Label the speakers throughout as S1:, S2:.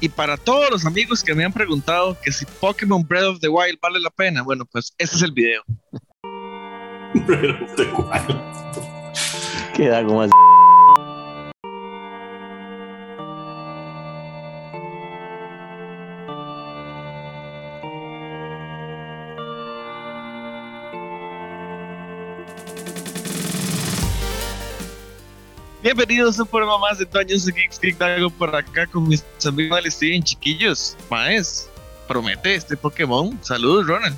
S1: Y para todos los amigos que me han preguntado que si Pokémon Breath of the Wild vale la pena, bueno, pues este es el video.
S2: Breath of the Wild.
S3: Queda como así.
S1: Bienvenidos a un programa más de Toños Geeks Geek Dago por acá con mis amigos de Steven Chiquillos. Maes, promete este Pokémon. Saludos, Ronald.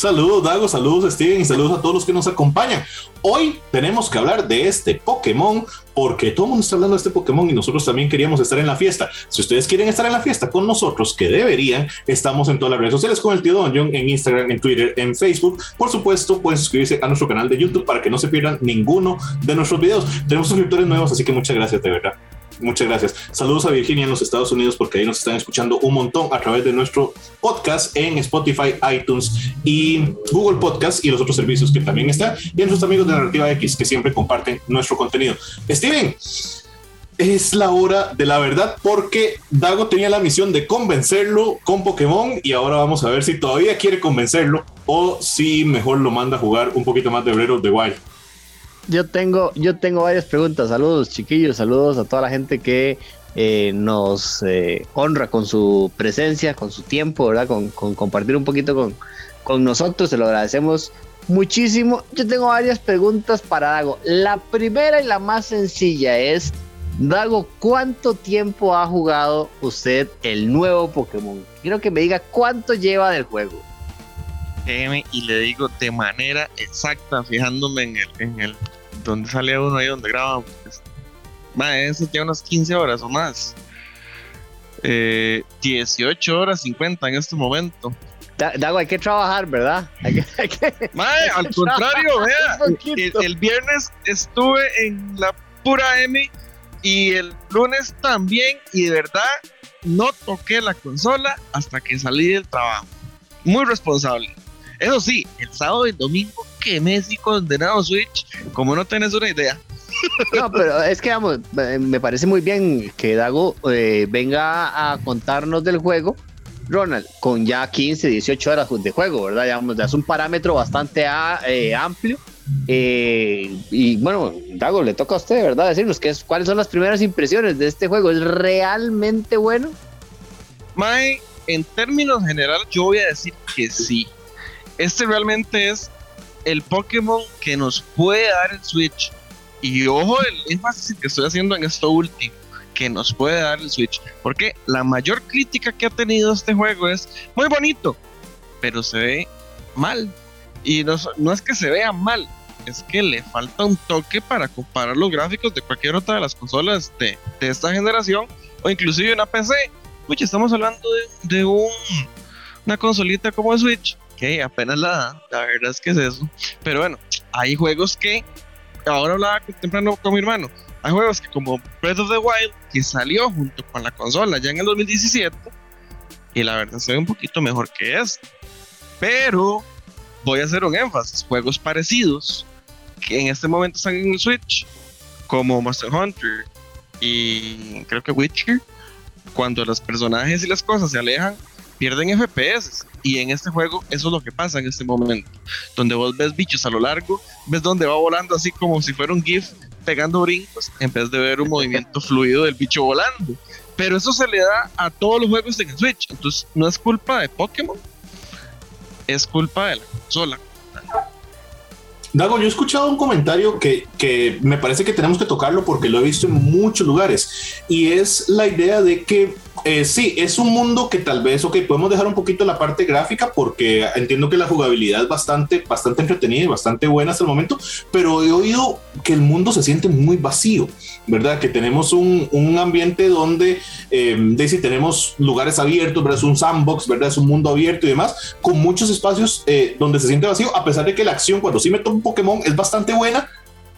S2: Saludos, Dago, saludos, Steven, y saludos a todos los que nos acompañan. Hoy tenemos que hablar de este Pokémon porque todo el mundo está hablando de este Pokémon y nosotros también queríamos estar en la fiesta. Si ustedes quieren estar en la fiesta con nosotros, que deberían, estamos en todas las redes sociales con el tío Donjon, en Instagram, en Twitter, en Facebook. Por supuesto, pueden suscribirse a nuestro canal de YouTube para que no se pierdan ninguno de nuestros videos. Tenemos suscriptores nuevos, así que muchas gracias, de verdad. Muchas gracias. Saludos a Virginia en los Estados Unidos porque ahí nos están escuchando un montón a través de nuestro podcast en Spotify, iTunes y Google Podcast y los otros servicios que también están. Y a nuestros amigos de Narrativa X que siempre comparten nuestro contenido. Steven, es la hora de la verdad porque Dago tenía la misión de convencerlo con Pokémon y ahora vamos a ver si todavía quiere convencerlo o si mejor lo manda a jugar un poquito más de Breath of the Wild
S3: yo tengo, yo tengo varias preguntas. Saludos, chiquillos, saludos a toda la gente que eh, nos eh, honra con su presencia, con su tiempo, ¿verdad? Con, compartir un poquito con, con nosotros. Se lo agradecemos muchísimo. Yo tengo varias preguntas para Dago. La primera y la más sencilla es, Dago, ¿cuánto tiempo ha jugado usted el nuevo Pokémon? Quiero que me diga cuánto lleva del juego
S1: y le digo de manera exacta, fijándome en el, en el donde sale uno ahí donde grabamos. Va, ese ya unas 15 horas o más. 18 eh, horas 50 en este momento.
S3: Dago, hay que trabajar, ¿verdad? Hay
S1: al contrario, vea, el, viernes estuve en la pura M y el lunes también, y de verdad no toqué la consola hasta que salí del trabajo. Muy responsable. Eso sí, el sábado y el domingo que Messi condenado Switch, como no tenés una idea.
S3: No, pero es que vamos, me parece muy bien que Dago eh, venga a contarnos del juego. Ronald, con ya 15, 18 horas de juego, ¿verdad? Ya, es un parámetro bastante eh, amplio. Eh, y bueno, Dago, le toca a usted, ¿verdad? Decirnos qué cuáles son las primeras impresiones de este juego. ¿Es realmente bueno?
S1: Mae, en términos generales, yo voy a decir que sí este realmente es el Pokémon que nos puede dar el Switch. Y ojo el énfasis que estoy haciendo en esto último, que nos puede dar el Switch. Porque la mayor crítica que ha tenido este juego es muy bonito, pero se ve mal. Y no, es que se vea mal, es que le falta un toque para comparar los gráficos de cualquier otra de las consolas de, esta generación o inclusive una PC. Uy, estamos hablando de, un, una consolita como el Switch apenas la da, la verdad es que es eso. Pero bueno, hay juegos que, ahora hablaba temprano con mi hermano, hay juegos que como Breath of the Wild, que salió junto con la consola ya en el 2017, y la verdad se ve un poquito mejor que este. Pero voy a hacer un énfasis, juegos parecidos, que en este momento están en el Switch, como Monster Hunter y creo que Witcher, cuando los personajes y las cosas se alejan, pierden FPS. Y en este juego eso es lo que pasa en este momento. Donde vos ves bichos a lo largo, ves donde va volando así como si fuera un GIF pegando brincos, en vez de ver un movimiento fluido del bicho volando. Pero eso se le da a todos los juegos en el Switch. Entonces no es culpa de Pokémon, es culpa de la consola.
S2: Dago, yo he escuchado un comentario que, que, me parece que tenemos que tocarlo porque lo he visto en muchos lugares y es la idea de que eh, sí, es un mundo que tal vez, ok, podemos dejar un poquito la parte gráfica porque entiendo que la jugabilidad es bastante, bastante entretenida y bastante buena hasta el momento, pero he oído que el mundo se siente muy vacío, ¿verdad? Que tenemos un, un ambiente donde, eh, de si tenemos lugares abiertos, ¿verdad? Es un sandbox, ¿verdad? Es un mundo abierto y demás, con muchos espacios eh, donde se siente vacío, a pesar de que la acción cuando sí me tomo un Pokémon es bastante buena,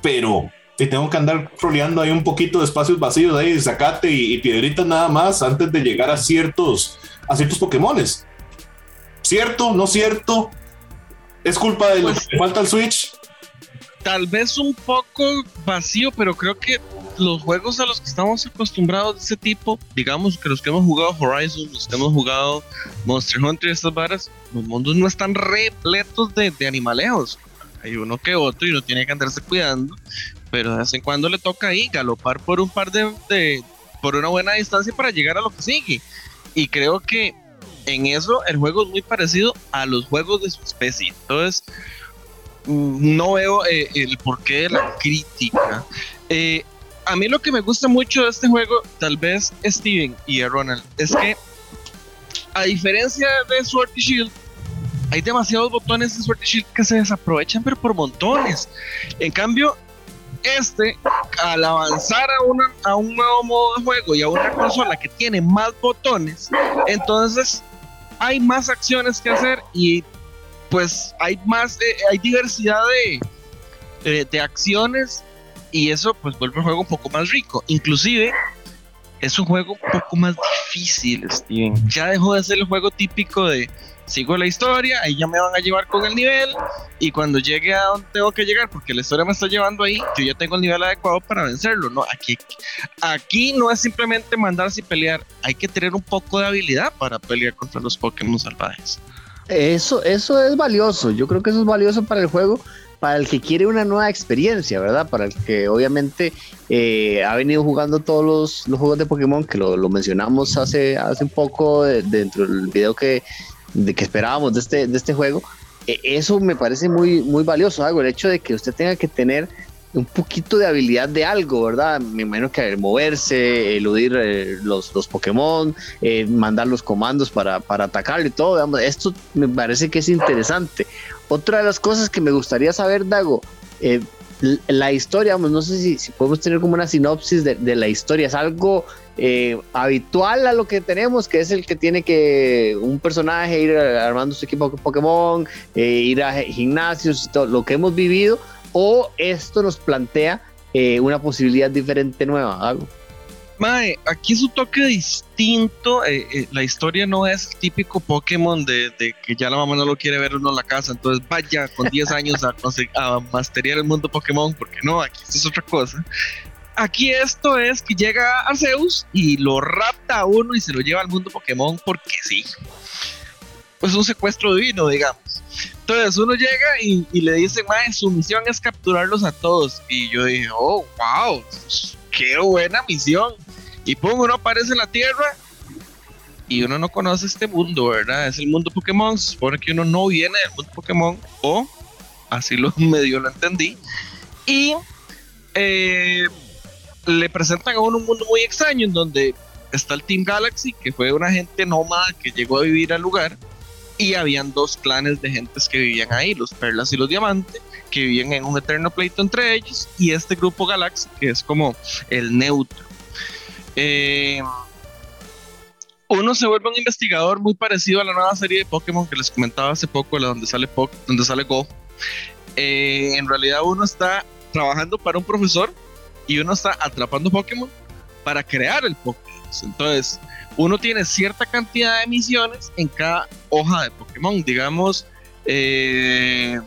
S2: pero y tengo que andar troleando ahí un poquito de espacios vacíos ahí, de zacate y, piedritas nada más antes de llegar a ciertos, a ciertos Pokémones. ¿Cierto? ¿No cierto? ¿Es culpa de lo pues que falta el Switch?
S1: tal vez un poco vacío, pero creo que los juegos a los que estamos acostumbrados de ese tipo, digamos que los que hemos jugado Horizon, los que hemos jugado Monster Hunter y estas varas, los mundos no están repletos de, de animaleos. Hay uno que otro y uno tiene que andarse cuidando, pero de vez en cuando le toca ahí galopar por un par de, de por una buena distancia para llegar a lo que sigue. Y creo que en eso el juego es muy parecido a los juegos de su especie. Entonces, mm, no veo eh, el porqué de la crítica. Eh, a mí lo que me gusta mucho de este juego, tal vez Steven y Ronald, es que a diferencia de Sword Shield, hay demasiados botones de Sword y Shield que se desaprovechan, pero por montones. En cambio, este, al avanzar a, una, a un nuevo modo de juego y a una consola que tiene más botones, entonces hay más acciones que hacer y pues hay más, eh, hay diversidad de, eh, de acciones y eso pues vuelve el juego un poco más rico. Inclusive es un juego un poco más difícil, Steven. Ya dejó de ser el juego típico de sigo la historia, ahí ya me van a llevar con el nivel y cuando llegue a donde tengo que llegar, porque la historia me está llevando ahí, yo ya tengo el nivel adecuado para vencerlo, ¿no? Aquí, aquí no es simplemente mandarse y pelear, hay que tener un poco de habilidad para pelear contra los Pokémon salvajes.
S3: Eso, eso es valioso, yo creo que eso es valioso para el juego, para el que quiere una nueva experiencia, ¿verdad? Para el que obviamente eh, ha venido jugando todos los, los, juegos de Pokémon, que lo, lo mencionamos hace, hace un poco de, dentro del video que, de que esperábamos de este, de este juego, eh, eso me parece muy, muy valioso, algo, el hecho de que usted tenga que tener un poquito de habilidad de algo, ¿verdad? Me imagino que moverse, eludir eh, los, los Pokémon, eh, mandar los comandos para, para atacar y todo, esto me parece que es interesante. Otra de las cosas que me gustaría saber, Dago, eh, la historia, vamos, no sé si, podemos tener como una sinopsis de, la historia, es algo eh, habitual a lo que tenemos, que es el que tiene que un personaje ir armando su equipo Pokémon, eh, ir a gimnasios, todo lo que hemos vivido, o esto nos plantea eh, una posibilidad diferente nueva, algo.
S1: Mae, aquí es un toque distinto. Eh, eh, la historia no es el típico Pokémon de, de, que ya la mamá no lo quiere ver uno en la casa. Entonces vaya con 10 años a, a masterear el mundo Pokémon, porque no, aquí esto es otra cosa. Aquí esto es que llega Arceus y lo rapta a uno y se lo lleva al mundo Pokémon porque sí. Pues un secuestro divino, digamos. Entonces uno llega y, y le dice, mae, su misión es capturarlos a todos. Y yo dije, oh, wow, qué buena misión. Y pum, uno aparece en la Tierra y uno no conoce este mundo, ¿verdad? Es el mundo Pokémon. Se supone que uno no viene del mundo Pokémon, o así lo medio lo entendí. Y eh, le presentan a uno un mundo muy extraño en donde está el Team Galaxy, que fue una gente nómada que llegó a vivir al lugar, y habían dos clanes de gentes que vivían ahí, los Perlas y los Diamantes, que vivían en un eterno pleito entre ellos, y este grupo Galaxy, que es como el neutro. Eh, uno se vuelve un investigador muy parecido a la nueva serie de Pokémon que les comentaba hace poco, la donde sale, po donde sale Go. Eh, en realidad uno está trabajando para un profesor y uno está atrapando Pokémon para crear el Pokémon. Entonces, uno tiene cierta cantidad de misiones en cada hoja de Pokémon. Digamos, eh,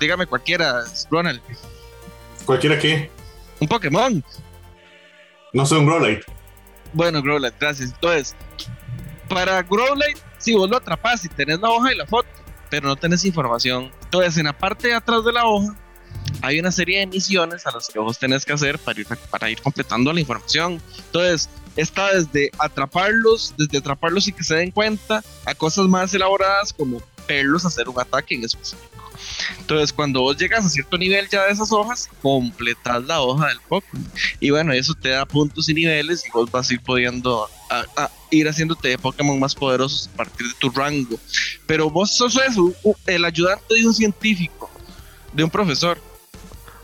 S1: dígame cualquiera, Ronald.
S2: ¿Cualquiera qué?
S1: Un Pokémon.
S2: No sé, un Growlite.
S1: Bueno, Growlite, gracias. Entonces, para Growlite, si vos lo atrapas y tenés la hoja y la foto, pero no tenés información. Entonces, en la parte de atrás de la hoja, hay una serie de misiones a las que vos tenés que hacer para ir, para ir completando la información. Entonces, está desde atraparlos, desde atraparlos y que se den cuenta, a cosas más elaboradas como verlos hacer un ataque en específico. Entonces, cuando vos llegas a cierto nivel ya de esas hojas, completas la hoja del Pokémon. Y bueno, eso te da puntos y niveles y vos vas a ir pudiendo a, ir haciéndote Pokémon más poderosos a partir de tu rango. Pero vos sos eso, el ayudante de un científico, de un profesor.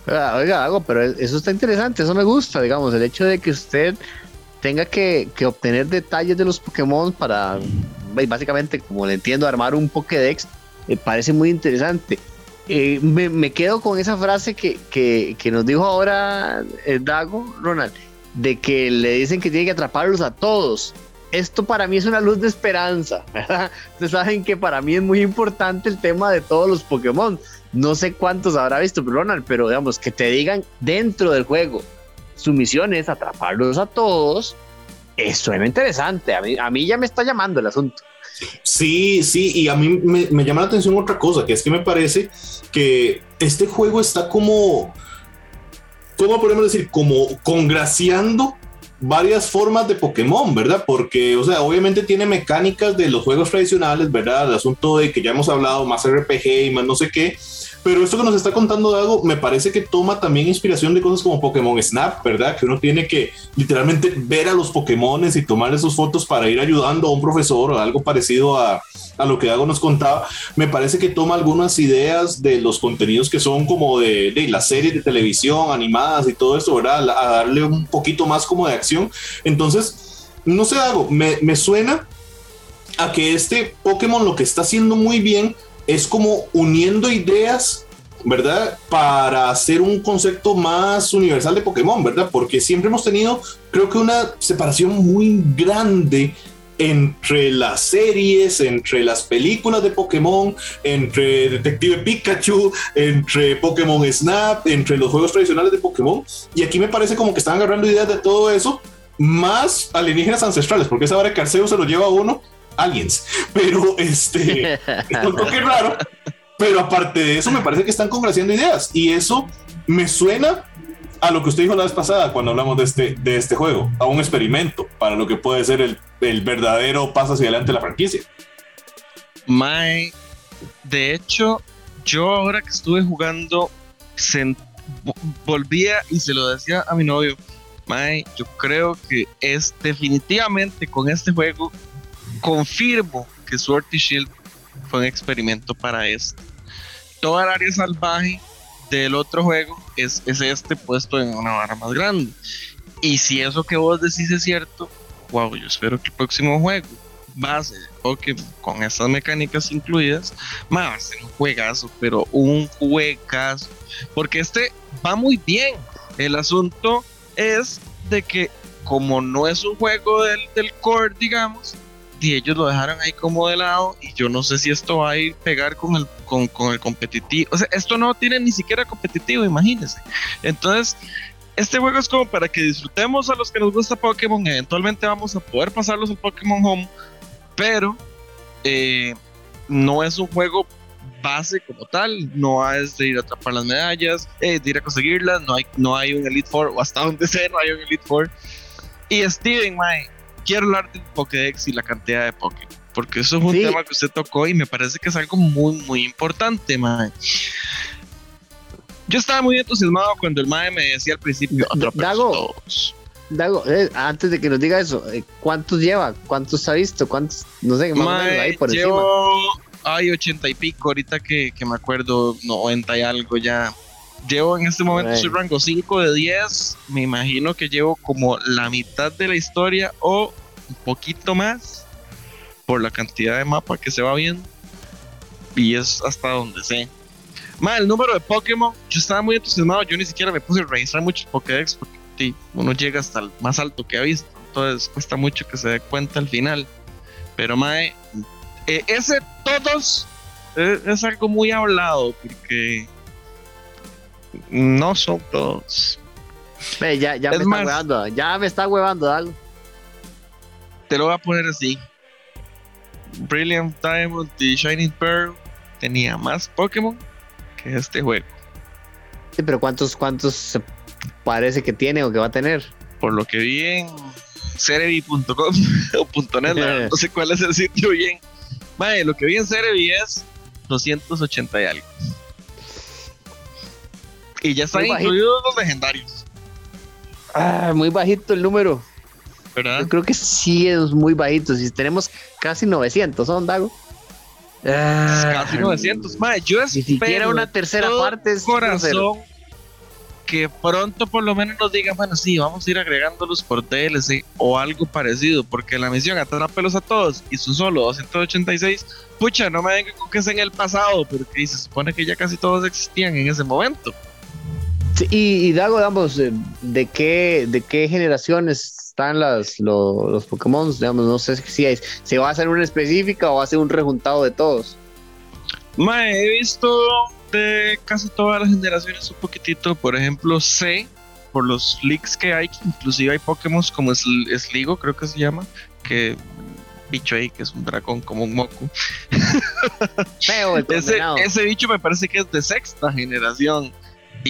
S3: Oiga, oiga, algo, pero eso está interesante, eso me gusta, digamos, el hecho de que usted tenga que, obtener detalles de los Pokémon para, básicamente, como le entiendo, armar un Pokédex, me parece muy interesante. Eh, me, quedo con esa frase que, que, que nos dijo ahora el Dago, Ronald, de que le dicen que tiene que atraparlos a todos. esto para mí es una luz de esperanza, ¿verdad? Ustedes saben que para mí es muy importante el tema de todos los Pokémon. No sé cuántos habrá visto, Ronald, pero digamos que te digan dentro del juego, su misión es atraparlos a todos. Eso suena interesante. A mí, a mí ya me está llamando el asunto.
S2: Sí, sí, y a mí me, me, llama la atención otra cosa, que es que me parece que este juego está como, ¿cómo podemos decir? Como congraciando varias formas de Pokémon, ¿verdad? Porque, o sea, obviamente tiene mecánicas de los juegos tradicionales, ¿verdad? El asunto de que ya hemos hablado, más RPG y más no sé qué. Pero esto que nos está contando Dago me parece que toma también inspiración de cosas como Pokémon Snap, ¿verdad? Que uno tiene que literalmente ver a los Pokémon y tomar esas fotos para ir ayudando a un profesor o algo parecido a, a lo que Dago nos contaba. Me parece que toma algunas ideas de los contenidos que son como de, de las series de televisión animadas y todo eso, ¿verdad? A darle un poquito más como de acción. Entonces, no sé, Dago, me, me suena a que este Pokémon lo que está haciendo muy bien es como uniendo ideas, ¿verdad? Para hacer un concepto más universal de Pokémon, ¿verdad? Porque siempre hemos tenido, creo que una separación muy grande entre las series, entre las películas de Pokémon, entre Detective Pikachu, entre Pokémon Snap, entre los juegos tradicionales de Pokémon. Y aquí me parece como que están agarrando ideas de todo eso, más alienígenas ancestrales, porque esa hora que Arceo se lo lleva a uno aliens. Pero este es un toque raro. Pero aparte de eso, me parece que están congraciando ideas. Y eso me suena a lo que usted dijo la vez pasada cuando hablamos de este, de este juego, a un experimento para lo que puede ser el, el verdadero paso hacia adelante de la franquicia.
S1: My, de hecho, yo ahora que estuve jugando, volvía y se lo decía a mi novio, May, yo creo que es definitivamente con este juego confirmo que Sword Shield fue un experimento para esto. Toda el área salvaje del otro juego es, es este puesto en una barra más grande. Y si eso que vos decís es cierto, wow, yo espero que el próximo juego base Pokémon con esas mecánicas incluidas, va a ser un juegazo, pero un juegazo. Porque este va muy bien. El asunto es de que como no es un juego del, del core, digamos, y ellos lo dejaron ahí como de lado y yo no sé si esto va a ir pegar con el, con, con el competitivo. O sea, esto no tiene ni siquiera competitivo, imagínense. Entonces, este juego es como para que disfrutemos a los que nos gusta Pokémon. Eventualmente vamos a poder pasarlos al Pokémon Home, pero eh, no es un juego base como tal, no es de ir a atrapar las medallas, eh, de ir a conseguirlas, no hay, no hay un Elite Four, o hasta donde sea no hay un Elite Four. Y Steven, Mike quiero hablar del Pokédex y la cantidad de Pokémon, porque eso es un tema que usted tocó y me parece que es algo muy, muy importante, mae. Yo estaba muy entusiasmado cuando el mae me decía al principio,
S3: Dago, Dago, eh, antes de que nos diga eso, eh, ¿cuántos lleva? ¿Cuántos ha visto? ¿Cuántos? No sé, más
S1: ahí por llevo, Hay ochenta y pico, ahorita que, que me acuerdo, 90 y algo ya. Llevo en este momento soy rango 5 de 10. Me imagino que llevo como la mitad de la historia o un poquito más por la cantidad de mapa que se va viendo. Y es hasta donde sé. Más el número de Pokémon, yo estaba muy entusiasmado. Yo ni siquiera me puse a registrar muchos Pokédex porque uno llega hasta el más alto que ha visto. Entonces cuesta mucho que se dé cuenta al final. Pero mae, eh, ese todos eh, es algo muy hablado porque no son todos.
S3: ya, ya me está huevando, ya me está huevando algo.
S1: Te lo voy a poner así. Brilliant Diamond y Shining Pearl tenía más Pokémon que este juego.
S3: Sí, pero ¿cuántos, cuántos parece que tiene o que va a tener?
S1: Por lo que vi en cerebi.com o .net, no sé cuál es el sitio bien. Vale, lo que vi en Cerebi es 280 y algo. Y ya están incluidos los legendarios.
S3: Ah, muy bajito el número.
S1: ¿Verdad?
S3: Yo creo que sí es muy bajito. Si tenemos casi 900, ¿son Dago?
S1: Ah, casi 900. Madre, yo
S3: Ni siquiera una tercera parte es
S1: corazón que pronto por lo menos nos digan, bueno, sí, vamos a ir agregándolos por DLC o algo parecido, porque la misión pelos a todos y son solo 286, pucha, no me vengan con que es en el pasado, porque se supone que ya casi todos existían en ese momento
S3: y, Dago, digamos, ¿de qué, ¿de qué generaciones están las, los Pokémon, digamos, no sé si hay, se va a hacer una específica o va a ser un rejuntado de todos.
S1: Mae, he visto de casi todas las generaciones un poquitito, por ejemplo, C, por los leaks que hay, inclusive hay Pokémon como Sligo, creo que se llama, que bicho ahí que es un dragón como un moco. ese, ese, bicho me parece que es de sexta generación.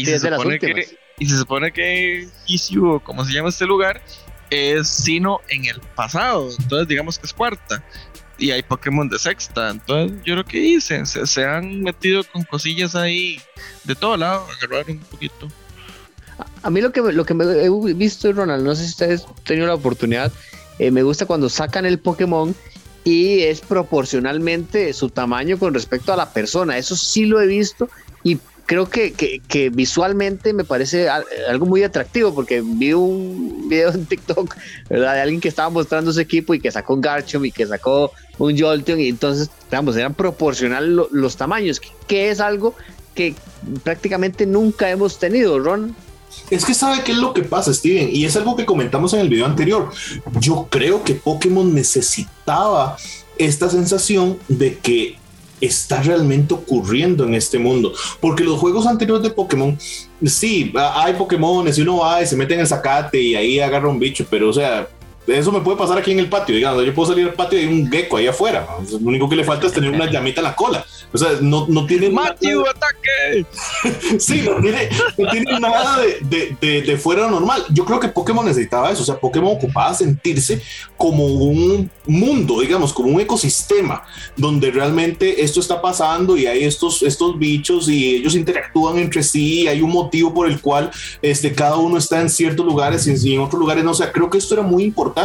S1: Y, se, supone que, y se supone que Isyu, como se llama este lugar, es Sino en el pasado. Entonces digamos que es cuarta. Y hay Pokémon de sexta. Entonces yo creo que dicen, se, se han metido con cosillas ahí de todo lado, agarrar un poquito.
S3: A mí lo que, lo que me he visto, Ronald, no sé si ustedes han tenido la oportunidad, eh, me gusta cuando sacan el Pokémon y es proporcionalmente su tamaño con respecto a la persona. Eso sí lo he visto y creo que, que, visualmente me parece algo muy atractivo porque vi un video en TikTok de alguien que estaba mostrando su equipo y que sacó un Garchomp y que sacó un Jolteon y entonces, digamos, eran proporcional los tamaños, que es algo que prácticamente nunca hemos tenido, Ron.
S2: Es que sabe qué es lo que pasa, Steven, y es algo que comentamos en el video anterior. Yo creo que Pokémon necesitaba esta sensación de que está realmente ocurriendo en este mundo. Porque los juegos anteriores de Pokémon, sí, hay Pokémon, y uno va y se mete en el zacate y ahí agarra un bicho, pero o sea, eso me puede pasar aquí en el patio, digamos, yo puedo salir al patio y hay un gecko ahí afuera. Lo único que le falta es tener una llamita en la cola. O sea, no, no tiene.
S1: ¡Matthew, ataque!
S2: sí, no tiene, no tiene nada de, de, de, fuera normal. Yo creo que Pokémon necesitaba eso. O sea, Pokémon ocupaba sentirse como un mundo, digamos, como un ecosistema donde realmente esto está pasando y hay estos, estos bichos y ellos interactúan entre sí. Y hay un motivo por el cual este, cada uno está en ciertos lugares y en otros lugares no. O sea, creo que esto era muy importante.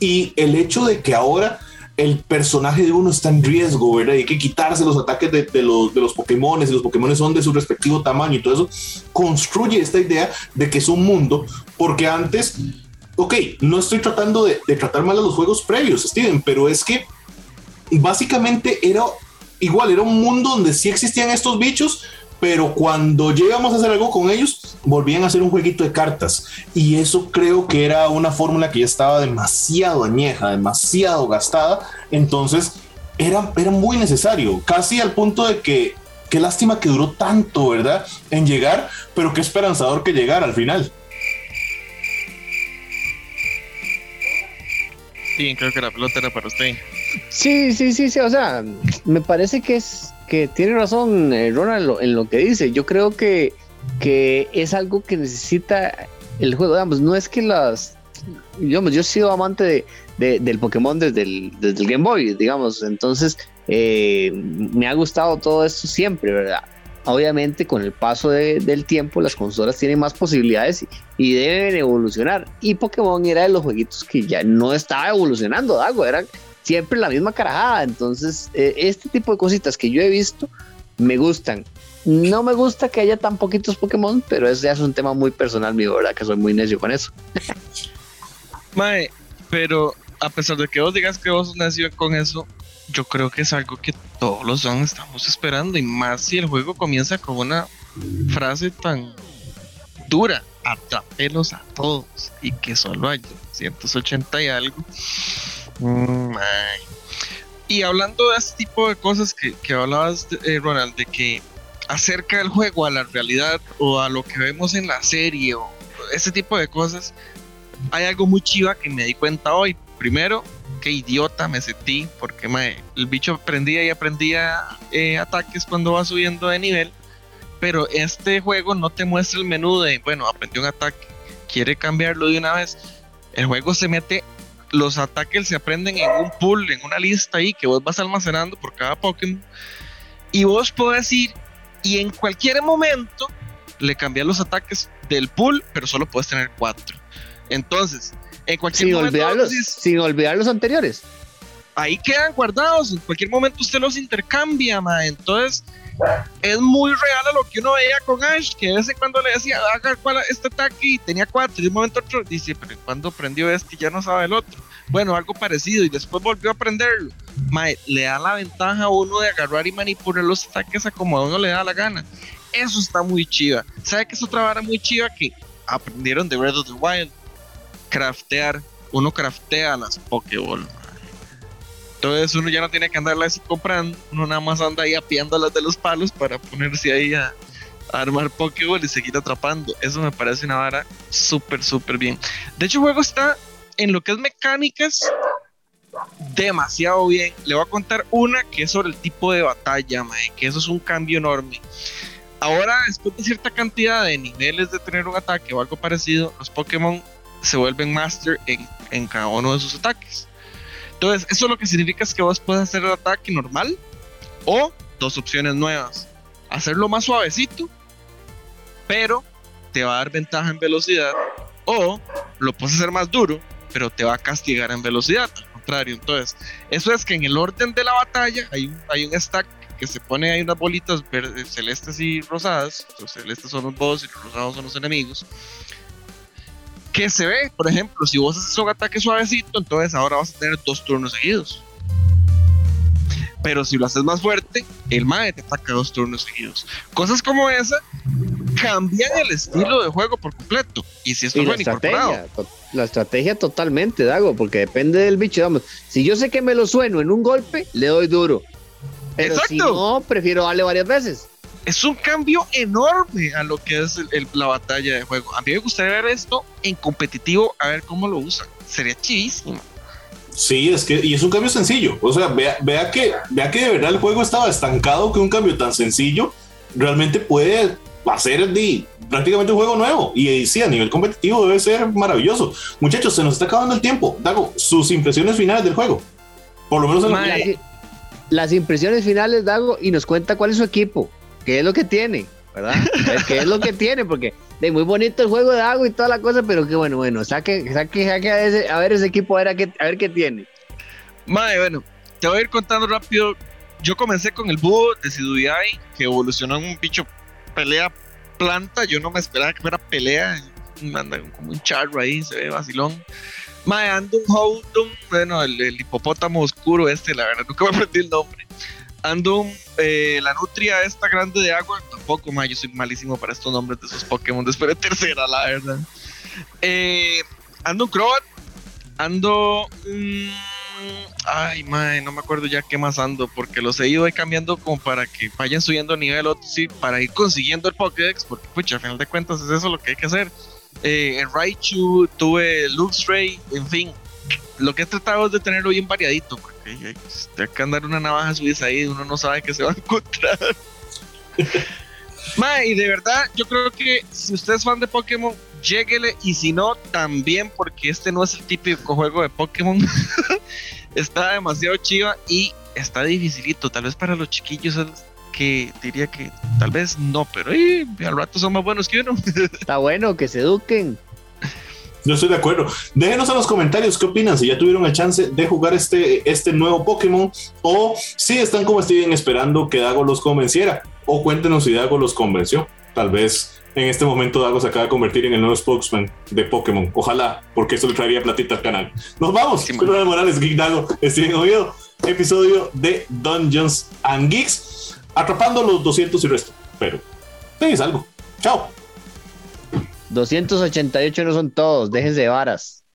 S2: Y el hecho de que ahora el personaje de uno está en riesgo, ¿verdad? Y hay que quitarse los ataques de, los, de los Pokémon, y los Pokémon son de su respectivo tamaño y todo eso, construye esta idea de que es un mundo, porque antes, ok, no estoy tratando de, de tratar mal a los juegos previos, Steven, pero es que básicamente era igual, era un mundo donde sí existían estos bichos, pero cuando llegamos a hacer algo con ellos, volvían a hacer un jueguito de cartas. Y eso creo que era una fórmula que ya estaba demasiado añeja, demasiado gastada. Entonces era, era muy necesario, casi al punto de que qué lástima que duró tanto, ¿verdad? En llegar, pero qué esperanzador que llegara al final.
S1: Sí, creo que la pelota era para usted.
S3: Sí, sí, sí, sí. O sea, me parece que es que tiene razón eh, Ronald en lo, que dice. Yo creo que, que es algo que necesita el juego. Digamos, no es que las. Digamos, yo he sido amante de, del Pokémon desde el, desde el Game Boy, digamos. Entonces, eh, me ha gustado todo esto siempre, ¿verdad? Obviamente, con el paso del tiempo, las consolas tienen más posibilidades y, deben evolucionar. Y Pokémon era de los jueguitos que ya no estaba evolucionando, algo, era siempre la misma carajada. Entonces, eh, este tipo de cositas que yo he visto me gustan. No me gusta que haya tan poquitos Pokémon, pero ese es un tema muy personal mío, ¿verdad? Que soy muy necio con eso.
S1: Mae, pero a pesar de que vos digas que vos necio con eso, yo creo que es algo que todos los fans estamos esperando. Y más si el juego comienza con una frase tan dura: atrapelos a todos. Y que solo hay 180 y algo Mm, y hablando de este tipo de cosas que, que hablabas, eh, Ronald, de que acerca el juego a la realidad o a lo que vemos en la serie o ese tipo de cosas, hay algo muy chiva que me di cuenta hoy. Primero, qué idiota me sentí porque el bicho aprendía y aprendía eh, ataques cuando va subiendo de nivel, pero este juego no te muestra el menú de, bueno, aprendió un ataque, quiere cambiarlo de una vez. El juego se mete los ataques se aprenden en un pool, en una lista ahí que vos vas almacenando por cada Pokémon. Y vos podés ir y en cualquier momento le cambias los ataques del pool, pero solo puedes tener cuatro. Entonces, en cualquier
S3: sin
S1: momento.
S3: Sin olvidar los anteriores.
S1: Ahí quedan guardados. En cualquier momento usted los intercambia, ma. Entonces, es muy real a lo que uno veía con Ash, que de vez en cuando le decía, haga este ataque y tenía cuatro, y de un momento otro dice, pero cuando aprendió este ya no sabe el otro. Bueno, algo parecido, y después volvió a aprenderlo. Mae, le da la ventaja a uno de agarrar y manipular los ataques a como a uno le da la gana. Eso está muy chiva. ¿Sabe que es otra vara muy chiva que aprendieron de Breath of the Wild? Craftear uno craftea las Pokéball. Entonces uno ya no tiene que andarlas comprando, uno nada más anda ahí apiándolas de los palos para ponerse ahí a, armar Pokéball y seguir atrapando. Eso me parece una vara súper, súper bien. De hecho, el juego está en lo que es mecánicas demasiado bien. Le voy a contar una que es sobre el tipo de batalla, que eso es un cambio enorme. Ahora, después de cierta cantidad de niveles de tener un ataque o algo parecido, los Pokémon se vuelven master en cada uno de sus ataques. Entonces, eso lo que significa es que vos puedes hacer el ataque normal o dos opciones nuevas. Hacerlo más suavecito, pero te va a dar ventaja en velocidad, o lo puedes hacer más duro, pero te va a castigar en velocidad. Al contrario, entonces, eso es que en el orden de la batalla hay un, hay un stack que se pone ahí unas bolitas celestes y rosadas. Los celestes son los boss y los rosados son los enemigos. Que se ve, por ejemplo, si vos haces un ataque suavecito, entonces ahora vas a tener dos turnos seguidos. Pero si lo haces más fuerte, el MAE te ataca dos turnos seguidos. Cosas como esa cambian el estilo de juego por completo. Y si esto
S3: y la estrategia, la estrategia totalmente, Dago, porque depende del bicho. Vamos, si yo sé que me lo sueno en un golpe, le doy duro. Pero Exacto. si no, prefiero darle varias veces.
S1: Es un cambio enorme a lo que es la batalla de juego. A mí me gustaría ver esto en competitivo, a ver cómo lo usan. Sería chivísimo.
S2: Sí, es que, y es un cambio sencillo. O sea, vea, vea, que, vea que de verdad el juego estaba estancado, que un cambio tan sencillo realmente puede hacer de, prácticamente un juego nuevo. Y sí, a nivel competitivo debe ser maravilloso. Muchachos, se nos está acabando el tiempo. Dago, sus impresiones finales del juego. Por lo menos en
S3: la... Las impresiones finales, Dago, y nos cuenta cuál es su equipo, qué es lo que tiene, ¿verdad? ¿Qué es lo que tiene? Porque de muy bonito el juego de agua y toda la cosa, pero que bueno, bueno, saque, saque, saque a, ese, a ver ese equipo, a ver, a, qué, ver qué tiene.
S1: Madre, bueno, te voy a ir contando rápido. Yo comencé con el búho de Siduyai, que evolucionó en un bicho pelea planta. Yo no me esperaba que fuera pelea. Anda como un charro ahí, se ve vacilón. Mae, ando un Houndum, bueno, el, el, hipopótamo oscuro este, la verdad, nunca me aprendí el nombre. Ando un, eh, la nutria esta grande de agua, tampoco, mae, yo soy malísimo para estos nombres de esos Pokémon, después de tercera, la verdad. Eh, ando un Crobat, ando. Ay, mae, no me acuerdo ya qué más ando, porque los he ido ahí cambiando como para que vayan subiendo nivel sí, para ir consiguiendo el Pokédex, porque, pucha, al final de cuentas es eso lo que hay que hacer eh, en Raichu, tuve Luxray, en fin, lo que he tratado es de tenerlo bien variadito, porque hay, hay que andar una navaja suiza ahí, uno no sabe qué se va a encontrar. Ma, y de verdad, yo creo que si usted es fan de Pokémon, lléguele, y si no, también, porque este no es el típico juego de Pokémon. está demasiado chiva y está dificilito, tal vez para los chiquillos que diría que tal vez no, pero eh, al rato son más buenos que uno.
S3: Está bueno que se eduquen.
S2: Yo estoy de acuerdo. Déjenos en los comentarios qué opinan, si ya tuvieron el chance de jugar este, este nuevo Pokémon o si están como Steven esperando que Dago los convenciera o cuéntenos si Dago los convenció. Tal vez en este momento Dago se acaba de convertir en el nuevo spokesman de Pokémon. Ojalá, porque eso le traería platita al canal. Nos vamos. Sí, Morales, Geek Dago, Steven Oído, episodio de Dungeons and Geeks atrapando los 200 y resto. Pero, es algo. Chao.
S3: 288 no son todos, déjense de varas.